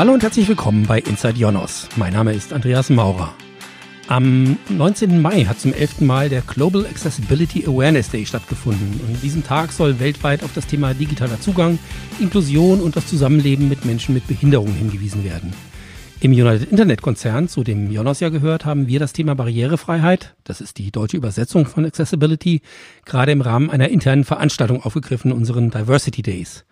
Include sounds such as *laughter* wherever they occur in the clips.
Hallo und herzlich willkommen bei Inside Jonos. Mein Name ist Andreas Maurer. Am 19. Mai hat zum 11. Mal der Global Accessibility Awareness Day stattgefunden. Und an diesem Tag soll weltweit auf das Thema digitaler Zugang, Inklusion und das Zusammenleben mit Menschen mit Behinderungen hingewiesen werden. Im United Internet Konzern, zu dem Jonas ja gehört, haben wir das Thema Barrierefreiheit, das ist die deutsche Übersetzung von Accessibility, gerade im Rahmen einer internen Veranstaltung aufgegriffen, unseren Diversity Days.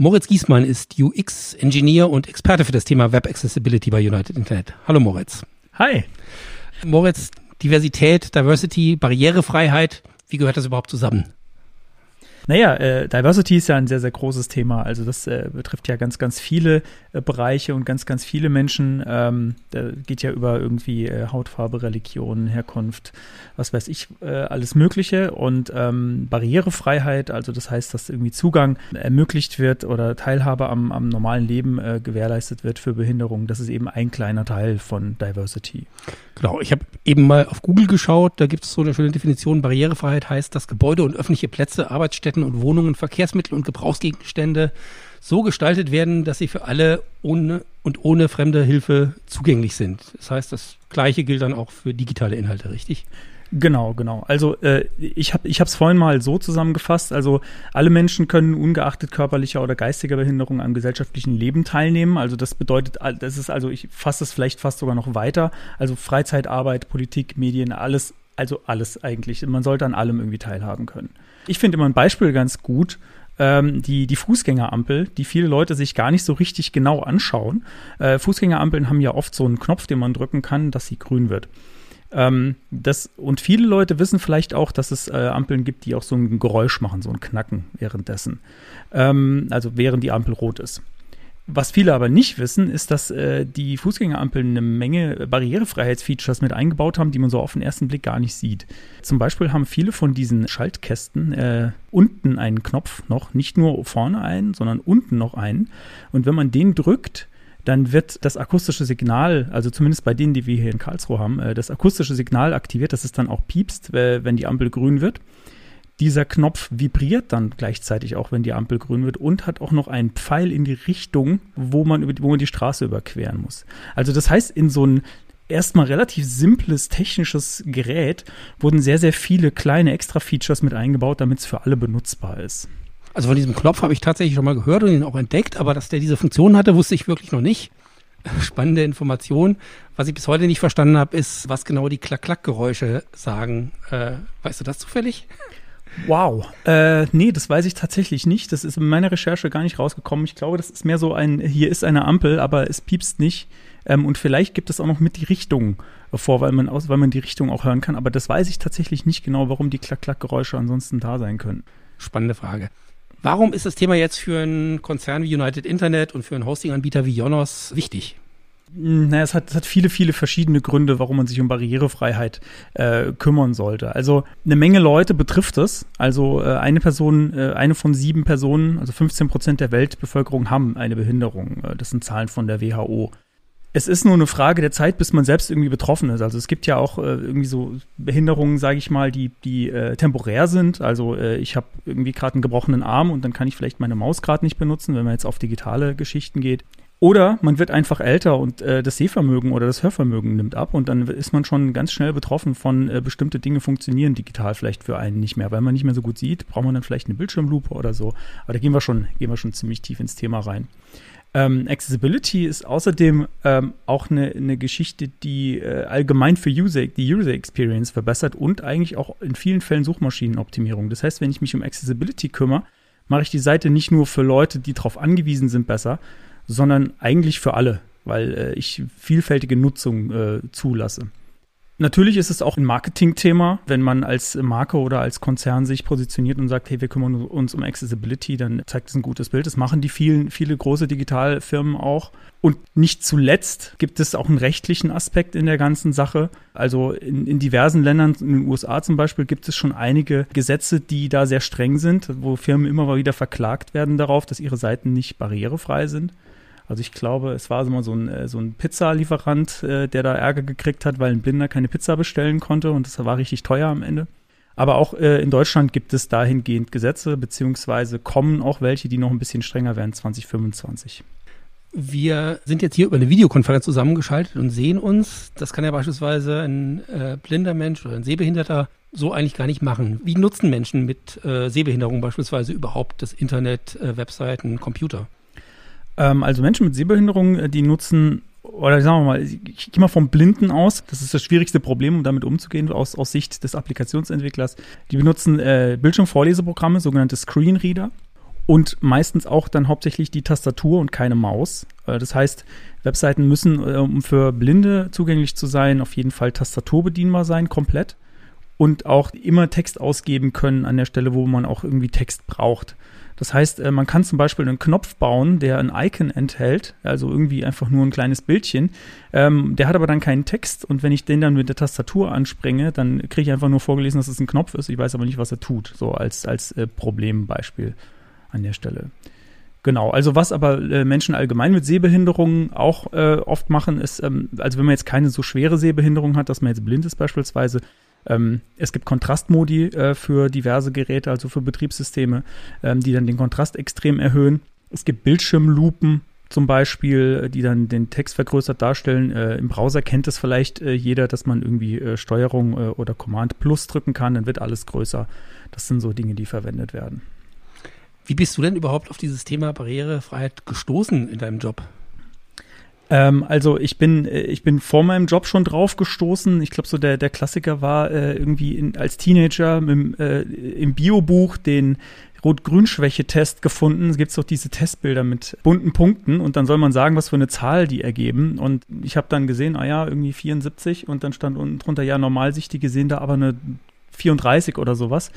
Moritz Giesmann ist UX-Engineer und Experte für das Thema Web Accessibility bei United Internet. Hallo Moritz. Hi. Moritz, Diversität, Diversity, Barrierefreiheit, wie gehört das überhaupt zusammen? Naja, äh, Diversity ist ja ein sehr, sehr großes Thema. Also das äh, betrifft ja ganz, ganz viele äh, Bereiche und ganz, ganz viele Menschen. Ähm, da geht ja über irgendwie äh, Hautfarbe, Religion, Herkunft, was weiß ich, äh, alles Mögliche. Und ähm, Barrierefreiheit, also das heißt, dass irgendwie Zugang ermöglicht wird oder Teilhabe am, am normalen Leben äh, gewährleistet wird für Behinderungen. Das ist eben ein kleiner Teil von Diversity. Genau, ich habe eben mal auf Google geschaut, da gibt es so eine schöne Definition. Barrierefreiheit heißt, dass Gebäude und öffentliche Plätze, Arbeitsstätten Städten und Wohnungen Verkehrsmittel und Gebrauchsgegenstände so gestaltet werden, dass sie für alle ohne und ohne fremde Hilfe zugänglich sind. Das heißt, das Gleiche gilt dann auch für digitale Inhalte, richtig? Genau, genau. Also äh, ich habe es vorhin mal so zusammengefasst. Also alle Menschen können ungeachtet körperlicher oder geistiger Behinderung am gesellschaftlichen Leben teilnehmen. Also das bedeutet, das ist also ich fasse es vielleicht fast sogar noch weiter. Also Freizeit, Arbeit, Politik, Medien, alles, also alles eigentlich. Man sollte an allem irgendwie teilhaben können. Ich finde immer ein Beispiel ganz gut. Ähm, die, die Fußgängerampel, die viele Leute sich gar nicht so richtig genau anschauen. Äh, Fußgängerampeln haben ja oft so einen Knopf, den man drücken kann, dass sie grün wird. Ähm, das, und viele Leute wissen vielleicht auch, dass es äh, Ampeln gibt, die auch so ein Geräusch machen, so ein Knacken währenddessen. Ähm, also während die Ampel rot ist. Was viele aber nicht wissen, ist, dass äh, die Fußgängerampeln eine Menge Barrierefreiheitsfeatures mit eingebaut haben, die man so auf den ersten Blick gar nicht sieht. Zum Beispiel haben viele von diesen Schaltkästen äh, unten einen Knopf noch, nicht nur vorne einen, sondern unten noch einen. Und wenn man den drückt, dann wird das akustische Signal, also zumindest bei denen, die wir hier in Karlsruhe haben, äh, das akustische Signal aktiviert, dass es dann auch piepst, wenn die Ampel grün wird. Dieser Knopf vibriert dann gleichzeitig auch, wenn die Ampel grün wird und hat auch noch einen Pfeil in die Richtung, wo man, über, wo man die Straße überqueren muss. Also das heißt, in so ein erstmal relativ simples technisches Gerät wurden sehr, sehr viele kleine Extra-Features mit eingebaut, damit es für alle benutzbar ist. Also von diesem Knopf habe ich tatsächlich schon mal gehört und ihn auch entdeckt, aber dass der diese Funktion hatte, wusste ich wirklich noch nicht. *laughs* Spannende Information. Was ich bis heute nicht verstanden habe, ist, was genau die Klack-Klack-Geräusche sagen. Äh, weißt du das zufällig? Wow. Äh, nee, das weiß ich tatsächlich nicht. Das ist in meiner Recherche gar nicht rausgekommen. Ich glaube, das ist mehr so ein, hier ist eine Ampel, aber es piepst nicht. Ähm, und vielleicht gibt es auch noch mit die Richtung vor, weil man, aus, weil man die Richtung auch hören kann. Aber das weiß ich tatsächlich nicht genau, warum die Klack-Klack-Geräusche ansonsten da sein können. Spannende Frage. Warum ist das Thema jetzt für einen Konzern wie United Internet und für einen Hosting-Anbieter wie Jonos wichtig? Naja, es hat, es hat viele, viele verschiedene Gründe, warum man sich um Barrierefreiheit äh, kümmern sollte. Also eine Menge Leute betrifft es. Also äh, eine Person, äh, eine von sieben Personen, also 15 Prozent der Weltbevölkerung haben eine Behinderung. Äh, das sind Zahlen von der WHO. Es ist nur eine Frage der Zeit, bis man selbst irgendwie betroffen ist. Also es gibt ja auch äh, irgendwie so Behinderungen, sage ich mal, die, die äh, temporär sind. Also ich habe irgendwie gerade einen gebrochenen Arm und dann kann ich vielleicht meine Maus gerade nicht benutzen, wenn man jetzt auf digitale Geschichten geht. Oder man wird einfach älter und äh, das Sehvermögen oder das Hörvermögen nimmt ab und dann ist man schon ganz schnell betroffen von äh, bestimmte Dinge funktionieren digital vielleicht für einen nicht mehr. Weil man nicht mehr so gut sieht, braucht man dann vielleicht eine Bildschirmlupe oder so. Aber da gehen wir schon, gehen wir schon ziemlich tief ins Thema rein. Ähm, Accessibility ist außerdem ähm, auch eine, eine Geschichte, die äh, allgemein für User, die User Experience verbessert und eigentlich auch in vielen Fällen Suchmaschinenoptimierung. Das heißt, wenn ich mich um Accessibility kümmere, mache ich die Seite nicht nur für Leute, die darauf angewiesen sind, besser, sondern eigentlich für alle, weil äh, ich vielfältige Nutzung äh, zulasse. Natürlich ist es auch ein Marketing-Thema. Wenn man als Marke oder als Konzern sich positioniert und sagt, hey, wir kümmern uns um Accessibility, dann zeigt es ein gutes Bild. Das machen die vielen, viele große Digitalfirmen auch. Und nicht zuletzt gibt es auch einen rechtlichen Aspekt in der ganzen Sache. Also in, in diversen Ländern, in den USA zum Beispiel, gibt es schon einige Gesetze, die da sehr streng sind, wo Firmen immer mal wieder verklagt werden darauf, dass ihre Seiten nicht barrierefrei sind. Also ich glaube, es war immer so ein, äh, so ein Pizzalieferant, äh, der da Ärger gekriegt hat, weil ein Blinder keine Pizza bestellen konnte und das war richtig teuer am Ende. Aber auch äh, in Deutschland gibt es dahingehend Gesetze, beziehungsweise kommen auch welche, die noch ein bisschen strenger werden 2025. wir sind jetzt hier über eine Videokonferenz zusammengeschaltet und sehen uns. Das kann ja beispielsweise ein äh, blinder Mensch oder ein Sehbehinderter so eigentlich gar nicht machen. Wie nutzen Menschen mit äh, Sehbehinderung beispielsweise überhaupt das Internet, äh, Webseiten, Computer? Ähm, also Menschen mit Sehbehinderung, äh, die nutzen oder sagen wir mal, ich gehe mal vom Blinden aus. Das ist das schwierigste Problem, um damit umzugehen, aus, aus Sicht des Applikationsentwicklers. Die benutzen äh, Bildschirmvorleseprogramme, sogenannte Screenreader und meistens auch dann hauptsächlich die Tastatur und keine Maus. Äh, das heißt, Webseiten müssen, äh, um für Blinde zugänglich zu sein, auf jeden Fall tastaturbedienbar sein, komplett. Und auch immer Text ausgeben können an der Stelle, wo man auch irgendwie Text braucht. Das heißt, äh, man kann zum Beispiel einen Knopf bauen, der ein Icon enthält, also irgendwie einfach nur ein kleines Bildchen. Ähm, der hat aber dann keinen Text und wenn ich den dann mit der Tastatur anspringe, dann kriege ich einfach nur vorgelesen, dass es ein Knopf ist. Ich weiß aber nicht, was er tut, so als, als äh, Problembeispiel an der Stelle. Genau, also was aber äh, Menschen allgemein mit Sehbehinderungen auch oft machen, ist, ähm, also wenn man jetzt keine so schwere Sehbehinderung hat, dass man jetzt blind ist beispielsweise, ähm, es gibt Kontrastmodi äh, für diverse Geräte, also für Betriebssysteme, ähm, die dann den Kontrast extrem erhöhen. Es gibt Bildschirmlupen zum Beispiel, die dann den Text vergrößert darstellen. Äh, Im Browser kennt es vielleicht äh, jeder, dass man irgendwie äh, Steuerung äh, oder Command Plus drücken kann, dann wird alles größer. Das sind so Dinge, die verwendet werden. Wie bist du denn überhaupt auf dieses Thema Barrierefreiheit gestoßen in deinem Job? Ähm, also ich bin, äh, ich bin vor meinem Job schon drauf gestoßen. Ich glaube, so der, der Klassiker war äh, irgendwie in, als Teenager mit, äh, im Biobuch den Rot-Grün-Schwäche-Test gefunden. Es gibt doch diese Testbilder mit bunten Punkten und dann soll man sagen, was für eine Zahl die ergeben. Und ich habe dann gesehen, ah ja, irgendwie 74 und dann stand unten drunter, ja, Normalsichtige sehen da aber eine 34 oder sowas.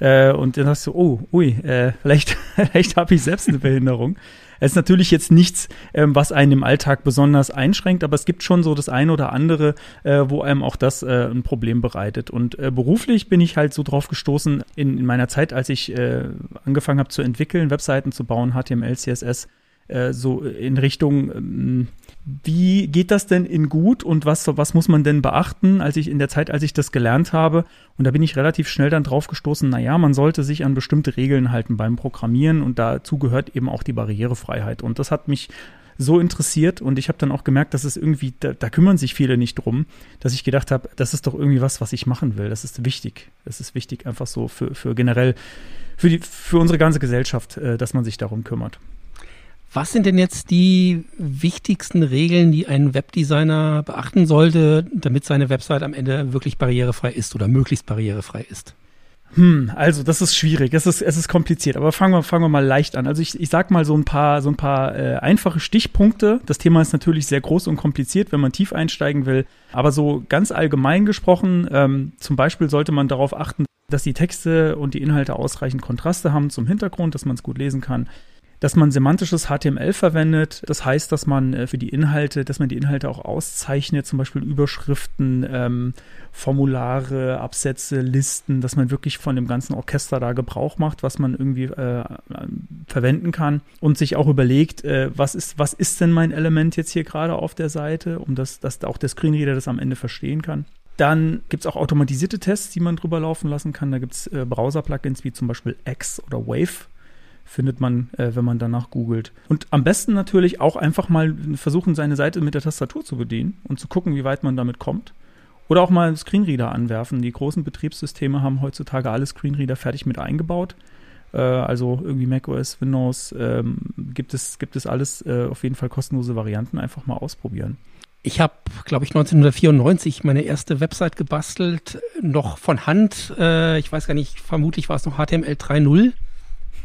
Äh, und dann hast du, oh, ui, äh, *laughs* vielleicht, *laughs* vielleicht habe ich selbst eine Behinderung. Es ist natürlich jetzt nichts, ähm, was einen im Alltag besonders einschränkt, aber es gibt schon so das eine oder andere, äh, wo einem auch das äh, ein Problem bereitet. Und äh, beruflich bin ich halt so drauf gestoßen in, in meiner Zeit, als ich äh, angefangen habe zu entwickeln, Webseiten zu bauen, HTML, CSS, äh, so in Richtung, ähm, wie geht das denn in gut und was, was muss man denn beachten, als ich in der Zeit, als ich das gelernt habe? Und da bin ich relativ schnell dann drauf gestoßen, naja, man sollte sich an bestimmte Regeln halten beim Programmieren und dazu gehört eben auch die Barrierefreiheit. Und das hat mich so interessiert und ich habe dann auch gemerkt, dass es irgendwie, da, da, kümmern sich viele nicht drum, dass ich gedacht habe, das ist doch irgendwie was, was ich machen will. Das ist wichtig. Das ist wichtig einfach so für, für generell, für, die, für unsere ganze Gesellschaft, äh, dass man sich darum kümmert. Was sind denn jetzt die wichtigsten Regeln, die ein Webdesigner beachten sollte, damit seine Website am Ende wirklich barrierefrei ist oder möglichst barrierefrei ist? Hm, also das ist schwierig, es ist, es ist kompliziert, aber fangen wir, fangen wir mal leicht an. Also ich, ich sag mal so ein paar, so ein paar äh, einfache Stichpunkte. Das Thema ist natürlich sehr groß und kompliziert, wenn man tief einsteigen will. Aber so ganz allgemein gesprochen, ähm, zum Beispiel sollte man darauf achten, dass die Texte und die Inhalte ausreichend Kontraste haben zum Hintergrund, dass man es gut lesen kann dass man semantisches HTML verwendet. Das heißt, dass man äh, für die Inhalte, dass man die Inhalte auch auszeichnet, zum Beispiel Überschriften, ähm, Formulare, Absätze, Listen, dass man wirklich von dem ganzen Orchester da Gebrauch macht, was man irgendwie äh, verwenden kann und sich auch überlegt, äh, was ist, was ist denn mein Element jetzt hier gerade auf der Seite, um das, dass auch der Screenreader das am Ende verstehen kann. Dann gibt es auch automatisierte Tests, die man drüber laufen lassen kann. Da gibt es äh, Browser-Plugins wie zum Beispiel X oder Wave findet man, äh, wenn man danach googelt. Und am besten natürlich auch einfach mal versuchen, seine Seite mit der Tastatur zu bedienen und zu gucken, wie weit man damit kommt. Oder auch mal einen Screenreader anwerfen. Die großen Betriebssysteme haben heutzutage alle Screenreader fertig mit eingebaut. Äh, also irgendwie macOS, Windows, ähm, gibt, es, gibt es alles äh, auf jeden Fall kostenlose Varianten. Einfach mal ausprobieren. Ich habe, glaube ich, 1994 meine erste Website gebastelt, noch von Hand. Äh, ich weiß gar nicht, vermutlich war es noch HTML 3.0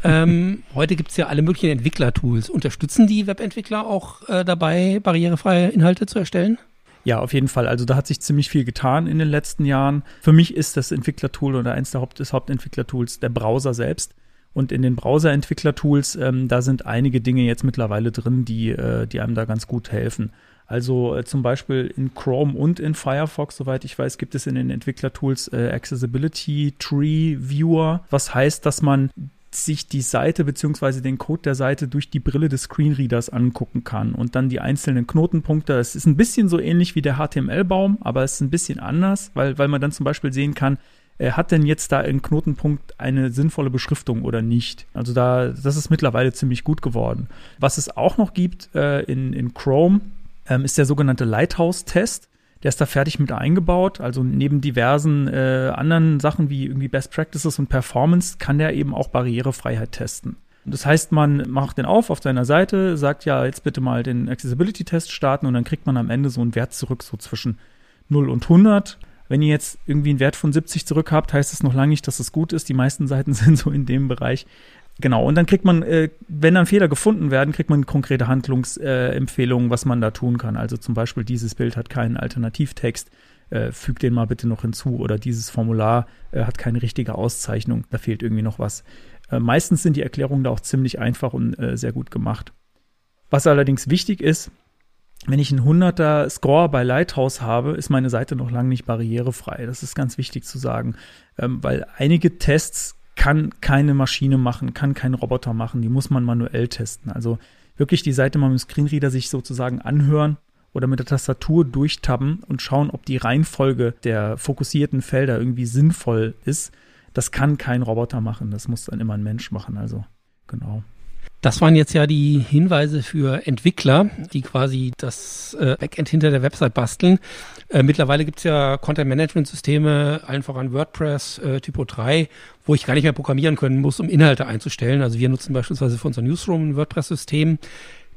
ähm, heute gibt es ja alle möglichen Entwicklertools. Unterstützen die Webentwickler auch äh, dabei, barrierefreie Inhalte zu erstellen? Ja, auf jeden Fall. Also da hat sich ziemlich viel getan in den letzten Jahren. Für mich ist das Entwicklertool oder eins der Haupt des Hauptentwicklertools der Browser selbst. Und in den Browser-Entwicklertools, ähm, da sind einige Dinge jetzt mittlerweile drin, die, äh, die einem da ganz gut helfen. Also äh, zum Beispiel in Chrome und in Firefox, soweit ich weiß, gibt es in den Entwicklertools äh, Accessibility Tree Viewer, was heißt, dass man sich die Seite bzw. den Code der Seite durch die Brille des Screenreaders angucken kann und dann die einzelnen Knotenpunkte. Es ist ein bisschen so ähnlich wie der HTML-Baum, aber es ist ein bisschen anders, weil, weil man dann zum Beispiel sehen kann, äh, hat denn jetzt da ein Knotenpunkt eine sinnvolle Beschriftung oder nicht? Also da, das ist mittlerweile ziemlich gut geworden. Was es auch noch gibt äh, in, in Chrome, ähm, ist der sogenannte Lighthouse-Test. Der ist da fertig mit eingebaut. Also neben diversen äh, anderen Sachen wie irgendwie Best Practices und Performance kann der eben auch Barrierefreiheit testen. Das heißt, man macht den auf auf seiner Seite, sagt ja, jetzt bitte mal den Accessibility-Test starten und dann kriegt man am Ende so einen Wert zurück, so zwischen 0 und 100. Wenn ihr jetzt irgendwie einen Wert von 70 zurück habt, heißt das noch lange nicht, dass es gut ist. Die meisten Seiten *laughs* sind so in dem Bereich. Genau, und dann kriegt man, äh, wenn dann Fehler gefunden werden, kriegt man konkrete Handlungsempfehlungen, was man da tun kann. Also zum Beispiel, dieses Bild hat keinen Alternativtext, äh, fügt den mal bitte noch hinzu oder dieses Formular äh, hat keine richtige Auszeichnung, da fehlt irgendwie noch was. Äh, meistens sind die Erklärungen da auch ziemlich einfach und äh, sehr gut gemacht. Was allerdings wichtig ist, wenn ich einen 100er Score bei Lighthouse habe, ist meine Seite noch lange nicht barrierefrei. Das ist ganz wichtig zu sagen, ähm, weil einige Tests kann keine Maschine machen, kann kein Roboter machen, die muss man manuell testen. Also wirklich die Seite mal mit dem Screenreader sich sozusagen anhören oder mit der Tastatur durchtappen und schauen, ob die Reihenfolge der fokussierten Felder irgendwie sinnvoll ist das kann kein Roboter machen, das muss dann immer ein Mensch machen. Also genau. Das waren jetzt ja die Hinweise für Entwickler, die quasi das äh, Backend hinter der Website basteln. Äh, mittlerweile gibt es ja Content-Management-Systeme, allen voran WordPress äh, Typo 3, wo ich gar nicht mehr programmieren können muss, um Inhalte einzustellen. Also wir nutzen beispielsweise für unser Newsroom ein WordPress-System.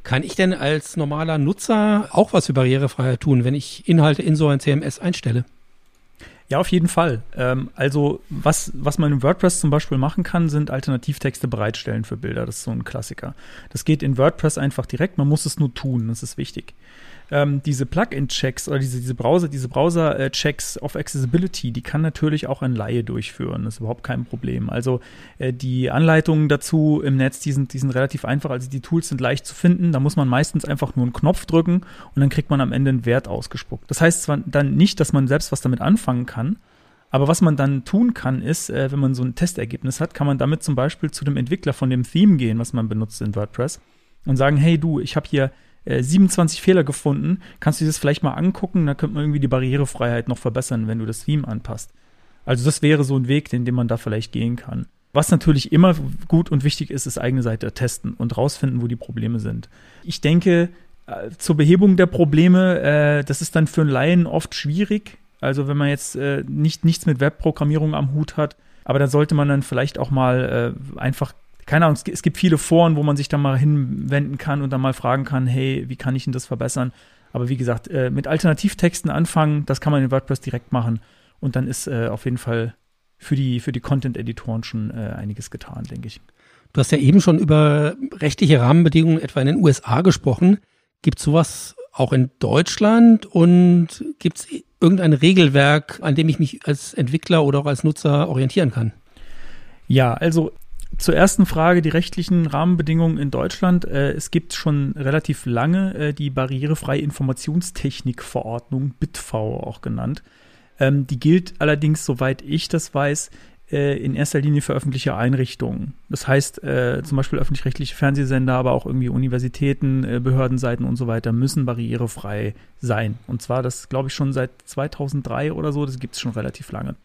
Kann ich denn als normaler Nutzer auch was für Barrierefreiheit tun, wenn ich Inhalte in so ein CMS einstelle? Ja, auf jeden Fall. Ähm, also, was, was man in WordPress zum Beispiel machen kann, sind Alternativtexte bereitstellen für Bilder. Das ist so ein Klassiker. Das geht in WordPress einfach direkt. Man muss es nur tun. Das ist wichtig ähm, diese Plugin-Checks oder diese, diese Browser, diese Browser-Checks of Accessibility, die kann natürlich auch ein Laie durchführen. Das ist überhaupt kein Problem. Also äh, die Anleitungen dazu im Netz, die sind, die sind relativ einfach. Also die Tools sind leicht zu finden. Da muss man meistens einfach nur einen Knopf drücken und dann kriegt man am Ende einen Wert ausgespuckt. Das heißt zwar dann nicht, dass man selbst was damit anfangen kann, aber was man dann tun kann, ist, äh, wenn man so ein Testergebnis hat, kann man damit zum Beispiel zu dem Entwickler von dem Theme gehen, was man benutzt in WordPress und sagen, hey du, ich habe hier 27 äh, Fehler gefunden. Kannst du dir das vielleicht mal angucken? Da könnte man irgendwie die Barrierefreiheit noch verbessern, wenn du das Theme anpasst. Also das wäre so ein Weg, den, den man da vielleicht gehen kann. Was natürlich immer gut und wichtig ist, ist eigene Seite testen und rausfinden, wo die Probleme sind. Ich denke, äh, zur Behebung der Probleme, äh, das ist dann für einen Laien oft schwierig. Also wenn man jetzt äh, nicht, nichts mit Webprogrammierung am Hut hat, aber da sollte man dann vielleicht auch mal äh, einfach keine Ahnung, es gibt viele Foren, wo man sich da mal hinwenden kann und dann mal fragen kann, hey, wie kann ich denn das verbessern? Aber wie gesagt, äh, mit Alternativtexten anfangen, das kann man in WordPress direkt machen. Und dann ist äh, auf jeden Fall für die, für die Content-Editoren schon äh, einiges getan, denke ich. Du hast ja eben schon über rechtliche Rahmenbedingungen etwa in den USA gesprochen. Gibt es sowas auch in Deutschland und gibt es irgendein Regelwerk, an dem ich mich als Entwickler oder auch als Nutzer orientieren kann? Ja, also zur ersten Frage, die rechtlichen Rahmenbedingungen in Deutschland. Äh, es gibt schon relativ lange äh, die barrierefreie Informationstechnikverordnung, BITV auch genannt. Ähm, die gilt allerdings, soweit ich das weiß, äh, in erster Linie für öffentliche Einrichtungen. Das heißt, zum Beispiel öffentlich-rechtliche Fernsehsender, aber auch irgendwie Universitäten, Behördenseiten und so weiter müssen barrierefrei sein. Und zwar das, glaube ich, schon seit 2003 oder so, das gibt es schon relativ lange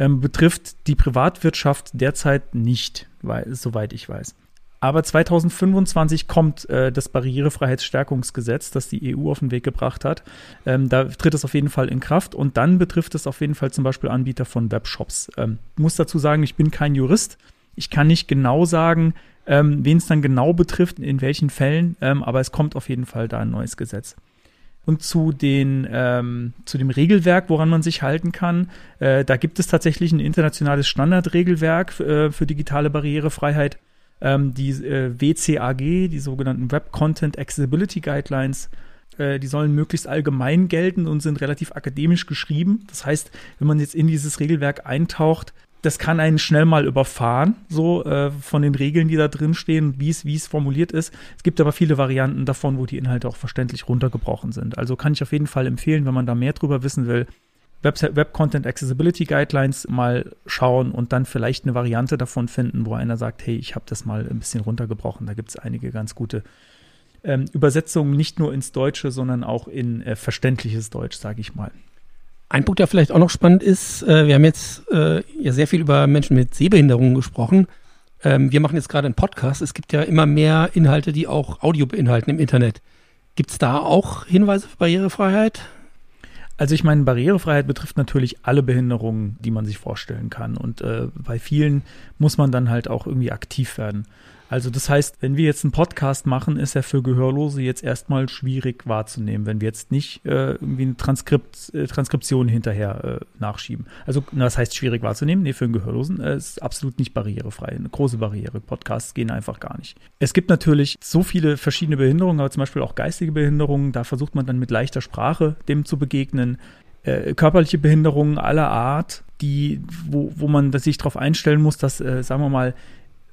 ähm, betrifft die Privatwirtschaft derzeit nicht, weil, soweit ich weiß. Aber 2025 kommt äh, das Barrierefreiheitsstärkungsgesetz, das die EU auf den Weg gebracht hat. Ähm, da tritt es auf jeden Fall in Kraft und dann betrifft es auf jeden Fall zum Beispiel Anbieter von Webshops. Ähm, muss dazu sagen, ich bin kein Jurist. Ich kann nicht genau sagen, ähm, wen es dann genau betrifft, in welchen Fällen, ähm, aber es kommt auf jeden Fall da ein neues Gesetz und zu, den, ähm, zu dem Regelwerk, woran man sich halten kann. Äh, da gibt es tatsächlich ein internationales Standardregelwerk äh, für digitale Barrierefreiheit, ähm, die äh, WCAG, die sogenannten Web Content Accessibility Guidelines. Äh, die sollen möglichst allgemein gelten und sind relativ akademisch geschrieben. Das heißt, wenn man jetzt in dieses Regelwerk eintaucht, das kann einen schnell mal überfahren, so äh, von den Regeln, die da drin stehen, wie es formuliert ist. Es gibt aber viele Varianten davon, wo die Inhalte auch verständlich runtergebrochen sind. Also kann ich auf jeden Fall empfehlen, wenn man da mehr drüber wissen will, Website Web Content Accessibility Guidelines mal schauen und dann vielleicht eine Variante davon finden, wo einer sagt, hey, ich habe das mal ein bisschen runtergebrochen. Da gibt es einige ganz gute ähm, Übersetzungen, nicht nur ins Deutsche, sondern auch in äh, verständliches Deutsch, sage ich mal. Ein Punkt, der vielleicht auch noch spannend ist, äh, wir haben jetzt äh, ja sehr viel über Menschen mit Sehbehinderungen gesprochen. Ähm, wir machen jetzt gerade einen Podcast. Es gibt ja immer mehr Inhalte, die auch Audio beinhalten im Internet. Gibt es da auch Hinweise für Barrierefreiheit? Also ich meine, Barrierefreiheit betrifft natürlich alle Behinderungen, die man sich vorstellen kann. Und äh, bei vielen muss man dann halt auch irgendwie aktiv werden. Also das heißt, wenn wir jetzt einen Podcast machen, ist er für Gehörlose jetzt erstmal schwierig wahrzunehmen, wenn wir jetzt nicht äh, irgendwie eine Transkript, äh, Transkription hinterher äh, nachschieben. Also na, das heißt schwierig wahrzunehmen? Nee, für einen Gehörlosen äh, ist absolut nicht barrierefrei. Eine große Barriere. Podcasts gehen einfach gar nicht. Es gibt natürlich so viele verschiedene Behinderungen, aber zum Beispiel auch geistige Behinderungen. Da versucht man dann mit leichter Sprache dem zu begegnen. Äh, körperliche Behinderungen aller Art, die, wo, wo man sich darauf einstellen muss, dass, äh, sagen wir mal,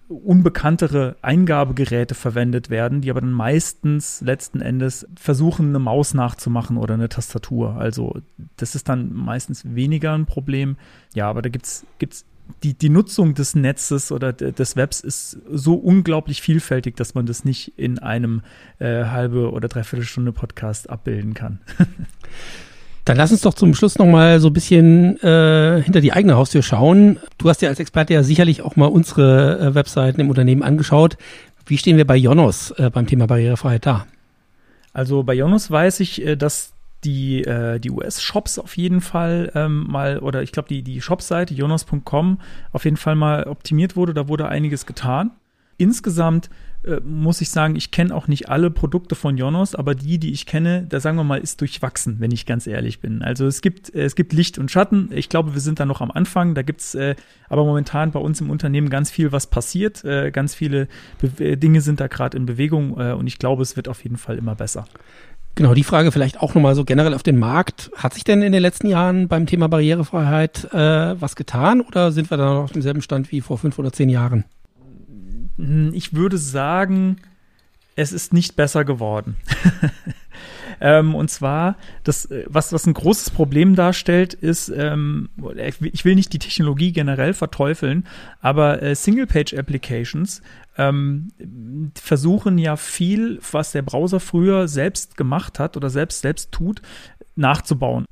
unbekanntere Eingabegeräte verwendet werden, die aber dann meistens letzten Endes versuchen, eine Maus nachzumachen oder eine Tastatur. Also das ist dann meistens weniger ein Problem. Ja, aber da gibt's gibt's die, die Nutzung des Netzes oder des Webs ist so unglaublich vielfältig, dass man das nicht in einem äh, halbe oder dreiviertel Stunde Podcast abbilden kann. *laughs* Dann lass uns doch zum Schluss nochmal so ein bisschen äh, hinter die eigene Haustür schauen. Du hast ja als Experte ja sicherlich auch mal unsere äh, Webseiten im Unternehmen angeschaut. Wie stehen wir bei Jonos äh, beim Thema Barrierefreiheit da? Also bei Jonos weiß ich, äh, dass die, äh, die US-Shops auf jeden Fall ähm, mal, oder ich glaube, die, die Shopseite jonas.com auf jeden Fall mal optimiert wurde. Da wurde einiges getan. Insgesamt äh, muss ich sagen, ich kenne auch nicht alle Produkte von Jonos, aber die, die ich kenne, da sagen wir mal, ist durchwachsen, wenn ich ganz ehrlich bin. Also es gibt, äh, es gibt Licht und Schatten. Ich glaube, wir sind da noch am Anfang. Da gibt's äh, aber momentan bei uns im Unternehmen ganz viel, was passiert. Äh, ganz viele Be äh, Dinge sind da gerade in Bewegung äh, und ich glaube, es wird auf jeden Fall immer besser. Genau, die Frage vielleicht auch nochmal so generell auf den Markt. Hat sich denn in den letzten Jahren beim Thema Barrierefreiheit äh, was getan oder sind wir da noch auf demselben Stand wie vor fünf oder zehn Jahren? Hm, ich würde sagen, es ist nicht besser geworden. *laughs* ähm, und zwar, das, äh, was, was ein großes Problem darstellt, ist, ähm, ich will nicht die Technologie generell verteufeln, aber äh, Single-Page-Applications ähm, versuchen ja viel, was der Browser früher selbst gemacht hat oder selbst selbst tut, nachzubauen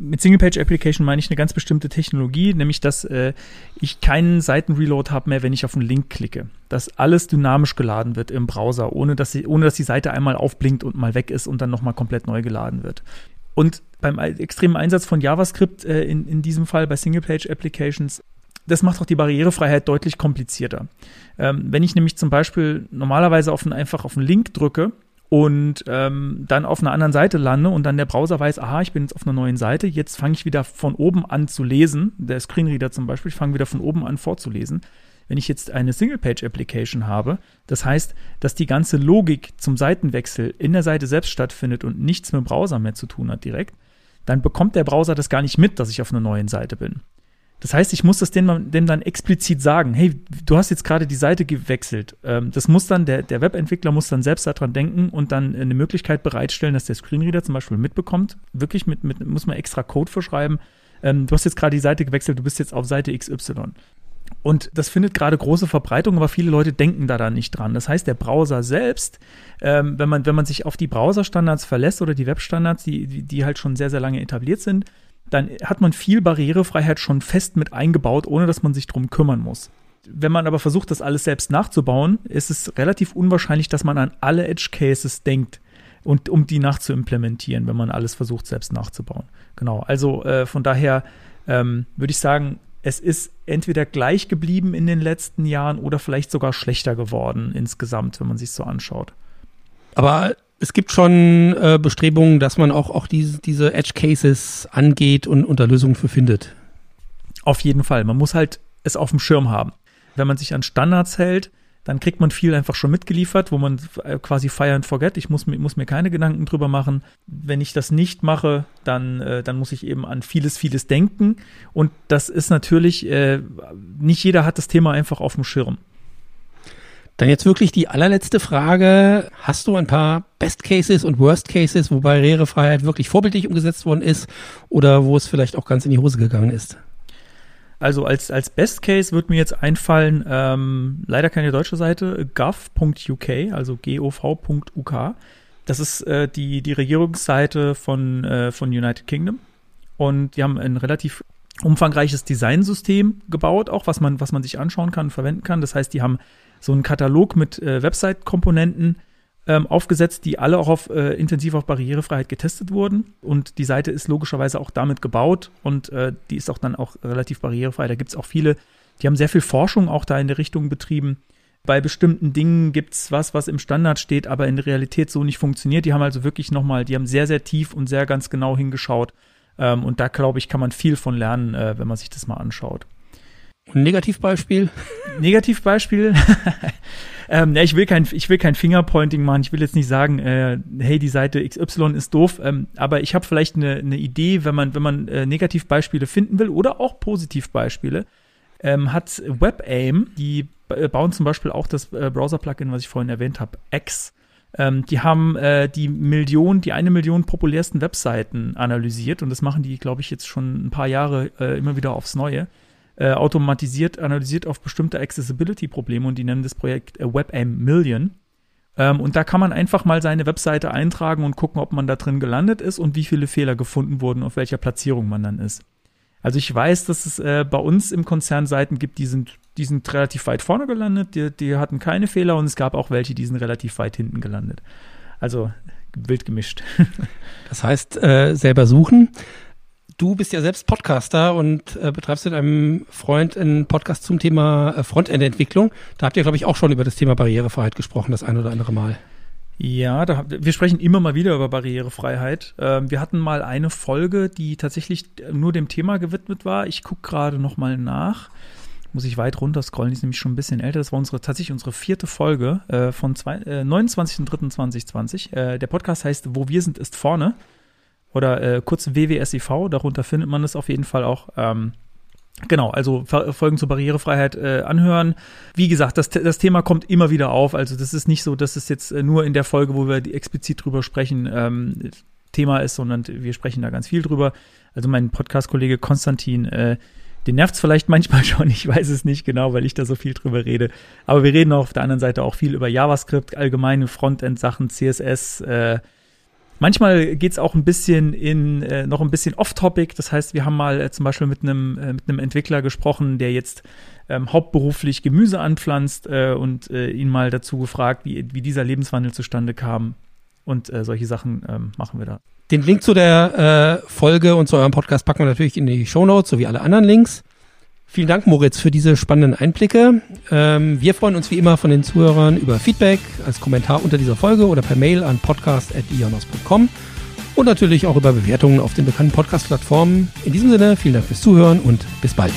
mit Single-Page-Application meine ich eine ganz bestimmte Technologie, nämlich dass äh, ich keinen Seitenreload habe mehr, wenn ich auf einen Link klicke. Dass alles dynamisch geladen wird im Browser, ohne dass, sie, ohne dass die Seite einmal aufblinkt und mal weg ist und dann nochmal komplett neu geladen wird. Und beim extremen Einsatz von JavaScript äh, in, in diesem Fall bei Single-Page-Applications das macht auch die Barrierefreiheit deutlich komplizierter. Ähm, wenn ich nämlich zum Beispiel normalerweise auf einen, einfach auf einen Link drücke und ähm, dann auf einer anderen Seite lande und dann der Browser weiß, aha, ich bin jetzt auf einer neuen Seite, jetzt fange ich wieder von oben an zu lesen, der Screenreader zum Beispiel, ich fange wieder von oben an vorzulesen. Wenn ich jetzt eine Single-Page-Application habe, das heißt, dass die ganze Logik zum Seitenwechsel in der Seite selbst stattfindet und nichts mit dem Browser mehr zu tun hat direkt, dann bekommt der Browser das gar nicht mit, dass ich auf einer neuen Seite bin. Das heißt, ich muss das dem, dem dann explizit sagen, hey, du hast jetzt gerade die Seite gewechselt. Ähm, das muss dann, der, der Webentwickler muss dann selbst daran denken und dann eine Möglichkeit bereitstellen, dass der Screenreader zum Beispiel mitbekommt. Wirklich mit, mit muss man extra Code verschreiben. Ähm, du hast jetzt gerade die Seite gewechselt, du bist jetzt auf Seite XY. Und das findet gerade große Verbreitung, aber viele Leute denken da dann nicht dran. Das heißt, der Browser selbst, ähm, wenn, man, wenn man sich auf die Browserstandards verlässt oder die Webstandards, die, die, die halt schon sehr, sehr lange etabliert sind, dann hat man viel Barrierefreiheit schon fest mit eingebaut, ohne dass man sich drum kümmern muss. Wenn man aber versucht, das alles selbst nachzubauen, ist es relativ unwahrscheinlich, dass man an alle Edge Cases denkt und um die nachzuimplementieren, wenn man alles versucht, selbst nachzubauen. Genau. Also äh, von daher ähm, würde ich sagen, es ist entweder gleich geblieben in den letzten Jahren oder vielleicht sogar schlechter geworden insgesamt, wenn man sich so anschaut. Aber es gibt schon äh, Bestrebungen, dass man auch, auch diese, diese Edge Cases angeht und unter Lösungen für findet. Auf jeden Fall. Man muss halt es auf dem Schirm haben. Wenn man sich an Standards hält, dann kriegt man viel einfach schon mitgeliefert, wo man äh, quasi fire and forget. Ich muss, muss mir keine Gedanken drüber machen. Wenn ich das nicht mache, dann, äh, dann muss ich eben an vieles, vieles denken. Und das ist natürlich, äh, nicht jeder hat das Thema einfach auf dem Schirm. Dann jetzt wirklich die allerletzte Frage. Hast du ein paar Best Cases und Worst Cases, wo Barrierefreiheit wirklich vorbildlich umgesetzt worden ist oder wo es vielleicht auch ganz in die Hose gegangen ist? Also als, als Best Case wird mir jetzt einfallen, ähm, leider keine deutsche Seite, gov.uk, also gov.uk. Das ist äh, die, die Regierungsseite von, äh, von United Kingdom. und die haben ein relativ umfangreiches Designsystem gebaut, auch was man, was man sich anschauen kann, verwenden kann. Das heißt, die haben so einen Katalog mit äh, Website-Komponenten ähm, aufgesetzt, die alle auch auf, äh, intensiv auf Barrierefreiheit getestet wurden. Und die Seite ist logischerweise auch damit gebaut und äh, die ist auch dann auch relativ barrierefrei. Da gibt es auch viele, die haben sehr viel Forschung auch da in der Richtung betrieben. Bei bestimmten Dingen gibt es was, was im Standard steht, aber in der Realität so nicht funktioniert. Die haben also wirklich nochmal, die haben sehr, sehr tief und sehr ganz genau hingeschaut. Ähm, und da, glaube ich, kann man viel von lernen, äh, wenn man sich das mal anschaut. Und Negativbeispiel? *laughs* Negativbeispiel? *laughs* ähm, ich will kein, ich will kein Fingerpointing machen. Ich will jetzt nicht sagen, äh, hey, die Seite XY ist doof. Ähm, aber ich habe vielleicht eine, eine Idee, wenn man, wenn man äh, Negativbeispiele finden will oder auch Positivbeispiele, ähm, hat WebAIM, die äh, bauen zum Beispiel auch das äh, Browser-Plugin, was ich vorhin erwähnt habe, X. Ähm, die haben äh, die Million, die eine Million populärsten Webseiten analysiert und das machen die, glaube ich, jetzt schon ein paar Jahre äh, immer wieder aufs Neue. Äh, automatisiert analysiert auf bestimmte Accessibility-Probleme und die nennen das Projekt äh, Million. Ähm, und da kann man einfach mal seine Webseite eintragen und gucken, ob man da drin gelandet ist und wie viele Fehler gefunden wurden, auf welcher Platzierung man dann ist. Also ich weiß, dass es äh, bei uns im Konzern Seiten gibt, die sind, die sind relativ weit vorne gelandet, die, die hatten keine Fehler und es gab auch welche, die sind relativ weit hinten gelandet. Also wild gemischt. *laughs* das heißt, äh, selber suchen. Du bist ja selbst Podcaster und äh, betreibst mit einem Freund einen Podcast zum Thema äh, Frontend-Entwicklung. Da habt ihr, glaube ich, auch schon über das Thema Barrierefreiheit gesprochen, das ein oder andere Mal. Ja, da, wir sprechen immer mal wieder über Barrierefreiheit. Ähm, wir hatten mal eine Folge, die tatsächlich nur dem Thema gewidmet war. Ich gucke gerade noch mal nach. Muss ich weit runter scrollen, die ist nämlich schon ein bisschen älter. Das war unsere, tatsächlich unsere vierte Folge äh, von äh, 29.03.2020. Äh, der Podcast heißt Wo wir sind, ist vorne. Oder äh, kurz WWSIV, darunter findet man es auf jeden Fall auch. Ähm, Genau, also Folgen zur Barrierefreiheit äh, anhören. Wie gesagt, das, das Thema kommt immer wieder auf. Also das ist nicht so, dass es jetzt äh, nur in der Folge, wo wir explizit drüber sprechen, ähm, Thema ist, sondern wir sprechen da ganz viel drüber. Also mein Podcast-Kollege Konstantin, äh, den nervt es vielleicht manchmal *laughs* schon, ich weiß es nicht genau, weil ich da so viel drüber rede. Aber wir reden auf der anderen Seite auch viel über JavaScript, allgemeine Frontend-Sachen, CSS, äh, Manchmal geht's auch ein bisschen in äh, noch ein bisschen off-topic. Das heißt, wir haben mal äh, zum Beispiel mit einem äh, mit einem Entwickler gesprochen, der jetzt ähm, hauptberuflich Gemüse anpflanzt äh, und äh, ihn mal dazu gefragt, wie, wie dieser Lebenswandel zustande kam. Und äh, solche Sachen ähm, machen wir da. Den Link zu der Folge und zu eurem Podcast packen wir natürlich in die Show Notes sowie alle anderen Links. Vielen Dank, Moritz, für diese spannenden Einblicke. Ähm, wir freuen uns wie immer von den Zuhörern über Feedback als Kommentar unter dieser Folge oder per Mail an podcast.ionos.com und natürlich auch über Bewertungen auf den bekannten Podcast-Plattformen. In diesem Sinne, vielen Dank fürs Zuhören und bis bald.